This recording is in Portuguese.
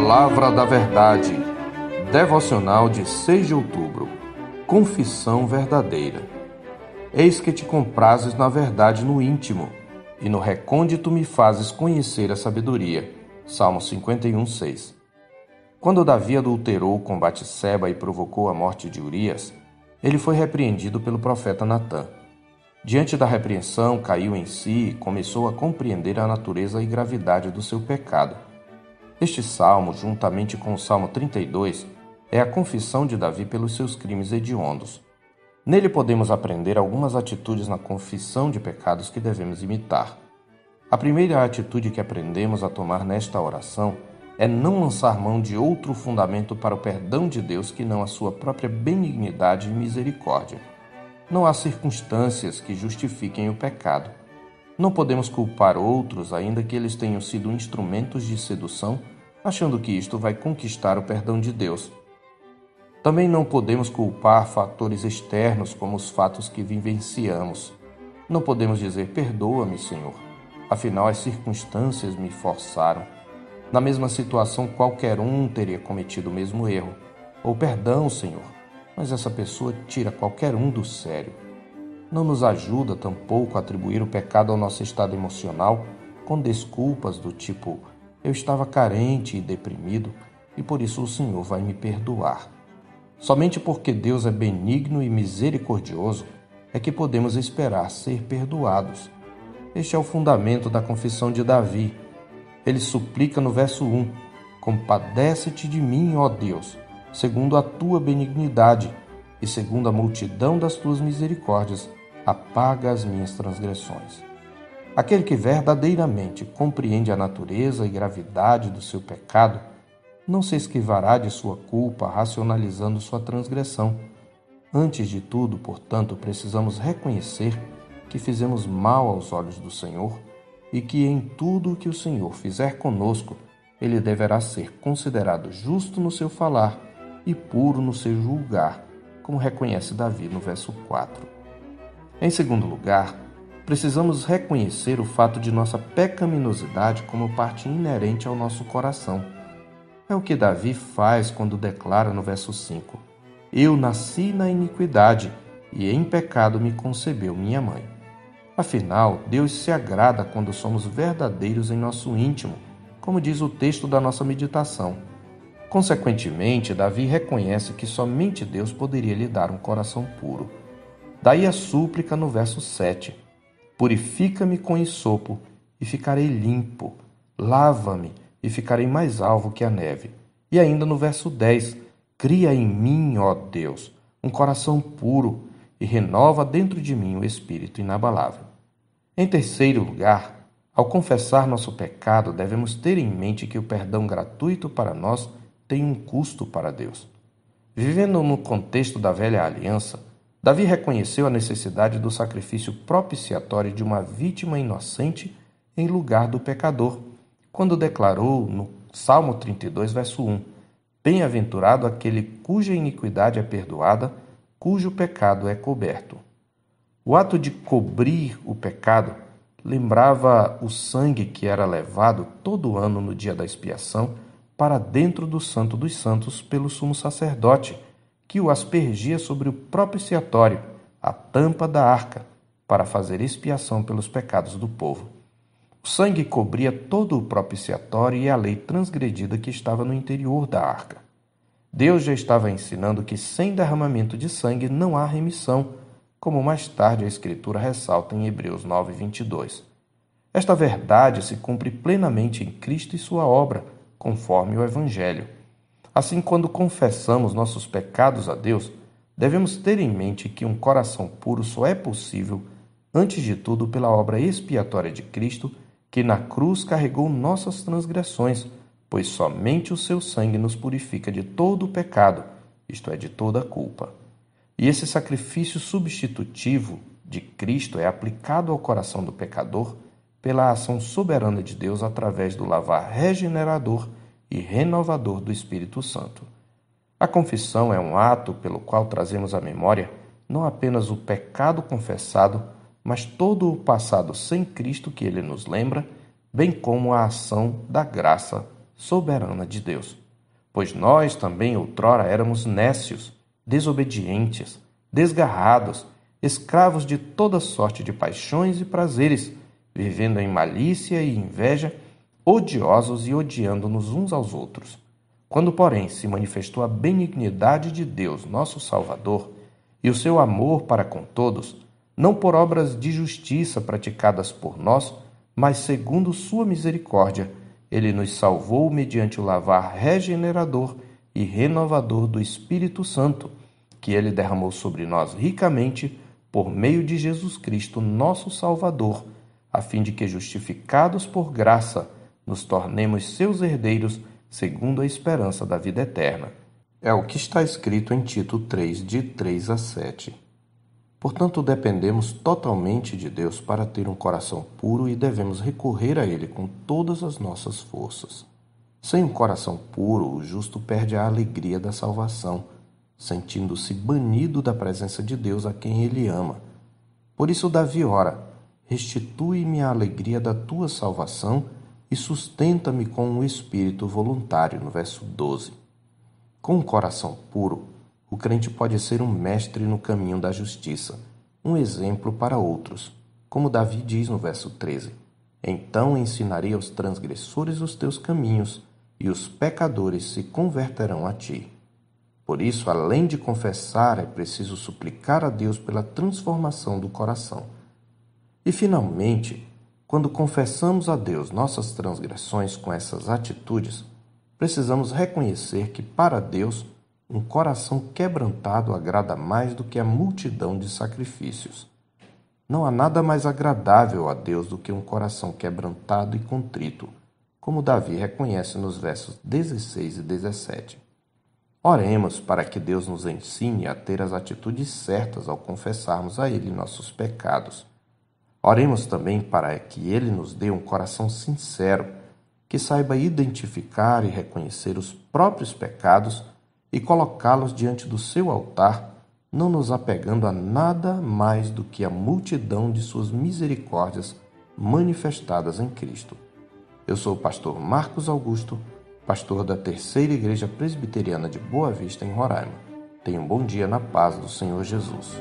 Palavra da Verdade. Devocional de 6 de outubro. Confissão verdadeira. Eis que te comprases na verdade no íntimo, e no recôndito me fazes conhecer a sabedoria. Salmo 51, 6. Quando Davi adulterou com Batseba e provocou a morte de Urias, ele foi repreendido pelo profeta Natã. Diante da repreensão, caiu em si e começou a compreender a natureza e gravidade do seu pecado. Este salmo, juntamente com o Salmo 32, é a confissão de Davi pelos seus crimes hediondos. Nele podemos aprender algumas atitudes na confissão de pecados que devemos imitar. A primeira atitude que aprendemos a tomar nesta oração é não lançar mão de outro fundamento para o perdão de Deus que não a sua própria benignidade e misericórdia. Não há circunstâncias que justifiquem o pecado. Não podemos culpar outros, ainda que eles tenham sido instrumentos de sedução, achando que isto vai conquistar o perdão de Deus. Também não podemos culpar fatores externos, como os fatos que vivenciamos. Não podemos dizer: Perdoa-me, Senhor. Afinal, as circunstâncias me forçaram. Na mesma situação, qualquer um teria cometido o mesmo erro. Ou perdão, Senhor mas essa pessoa tira qualquer um do sério. Não nos ajuda tampouco a atribuir o pecado ao nosso estado emocional com desculpas do tipo: eu estava carente e deprimido e por isso o Senhor vai me perdoar. Somente porque Deus é benigno e misericordioso é que podemos esperar ser perdoados. Este é o fundamento da confissão de Davi. Ele suplica no verso 1: Compadece-te de mim, ó Deus segundo a tua benignidade e segundo a multidão das tuas misericórdias, apaga as minhas transgressões. Aquele que verdadeiramente compreende a natureza e gravidade do seu pecado, não se esquivará de sua culpa racionalizando sua transgressão. Antes de tudo, portanto, precisamos reconhecer que fizemos mal aos olhos do Senhor e que em tudo o que o Senhor fizer conosco, ele deverá ser considerado justo no seu falar e puro no seu julgar, como reconhece Davi no verso 4. Em segundo lugar, precisamos reconhecer o fato de nossa pecaminosidade como parte inerente ao nosso coração. É o que Davi faz quando declara no verso 5: Eu nasci na iniquidade e em pecado me concebeu minha mãe. Afinal, Deus se agrada quando somos verdadeiros em nosso íntimo, como diz o texto da nossa meditação. Consequentemente, Davi reconhece que somente Deus poderia lhe dar um coração puro. Daí a súplica no verso 7: Purifica-me com isopo e ficarei limpo. Lava-me e ficarei mais alvo que a neve. E ainda no verso 10: Cria em mim, ó Deus, um coração puro e renova dentro de mim o espírito inabalável. Em terceiro lugar, ao confessar nosso pecado, devemos ter em mente que o perdão gratuito para nós tem um custo para Deus. Vivendo no contexto da velha aliança, Davi reconheceu a necessidade do sacrifício propiciatório de uma vítima inocente em lugar do pecador, quando declarou no Salmo 32, verso 1: Bem-aventurado aquele cuja iniquidade é perdoada, cujo pecado é coberto. O ato de cobrir o pecado lembrava o sangue que era levado todo ano no dia da expiação para dentro do Santo dos Santos pelo sumo sacerdote, que o aspergia sobre o propiciatório, a tampa da arca, para fazer expiação pelos pecados do povo. O sangue cobria todo o propiciatório e a lei transgredida que estava no interior da arca. Deus já estava ensinando que sem derramamento de sangue não há remissão, como mais tarde a Escritura ressalta em Hebreus 9, 22. Esta verdade se cumpre plenamente em Cristo e sua obra conforme o Evangelho. Assim, quando confessamos nossos pecados a Deus, devemos ter em mente que um coração puro só é possível, antes de tudo, pela obra expiatória de Cristo, que na cruz carregou nossas transgressões, pois somente o seu sangue nos purifica de todo o pecado, isto é, de toda a culpa. E esse sacrifício substitutivo de Cristo é aplicado ao coração do pecador pela ação soberana de Deus através do lavar regenerador e renovador do Espírito Santo. A confissão é um ato pelo qual trazemos à memória não apenas o pecado confessado, mas todo o passado sem Cristo que ele nos lembra, bem como a ação da graça soberana de Deus. Pois nós também outrora éramos nécios, desobedientes, desgarrados, escravos de toda sorte de paixões e prazeres, vivendo em malícia e inveja, odiosos e odiando-nos uns aos outros. Quando, porém, se manifestou a benignidade de Deus, nosso Salvador, e o seu amor para com todos, não por obras de justiça praticadas por nós, mas segundo sua misericórdia, ele nos salvou mediante o lavar regenerador e renovador do Espírito Santo, que ele derramou sobre nós ricamente por meio de Jesus Cristo, nosso Salvador, a fim de que, justificados por graça, nos tornemos seus herdeiros segundo a esperança da vida eterna. É o que está escrito em Tito 3, de 3 a 7. Portanto, dependemos totalmente de Deus para ter um coração puro e devemos recorrer a Ele com todas as nossas forças. Sem um coração puro, o justo perde a alegria da salvação, sentindo-se banido da presença de Deus a quem ele ama. Por isso, Davi ora: Restitui-me a alegria da tua salvação e sustenta-me com um espírito voluntário, no verso 12. Com um coração puro, o crente pode ser um mestre no caminho da justiça, um exemplo para outros, como Davi diz no verso 13: Então ensinarei aos transgressores os teus caminhos, e os pecadores se converterão a ti. Por isso, além de confessar, é preciso suplicar a Deus pela transformação do coração. E, finalmente, quando confessamos a Deus nossas transgressões com essas atitudes, precisamos reconhecer que, para Deus, um coração quebrantado agrada mais do que a multidão de sacrifícios. Não há nada mais agradável a Deus do que um coração quebrantado e contrito, como Davi reconhece nos versos 16 e 17. Oremos para que Deus nos ensine a ter as atitudes certas ao confessarmos a Ele nossos pecados Oremos também para que Ele nos dê um coração sincero, que saiba identificar e reconhecer os próprios pecados e colocá-los diante do seu altar, não nos apegando a nada mais do que a multidão de suas misericórdias manifestadas em Cristo. Eu sou o pastor Marcos Augusto, pastor da Terceira Igreja Presbiteriana de Boa Vista, em Roraima. Tenha um bom dia na paz do Senhor Jesus.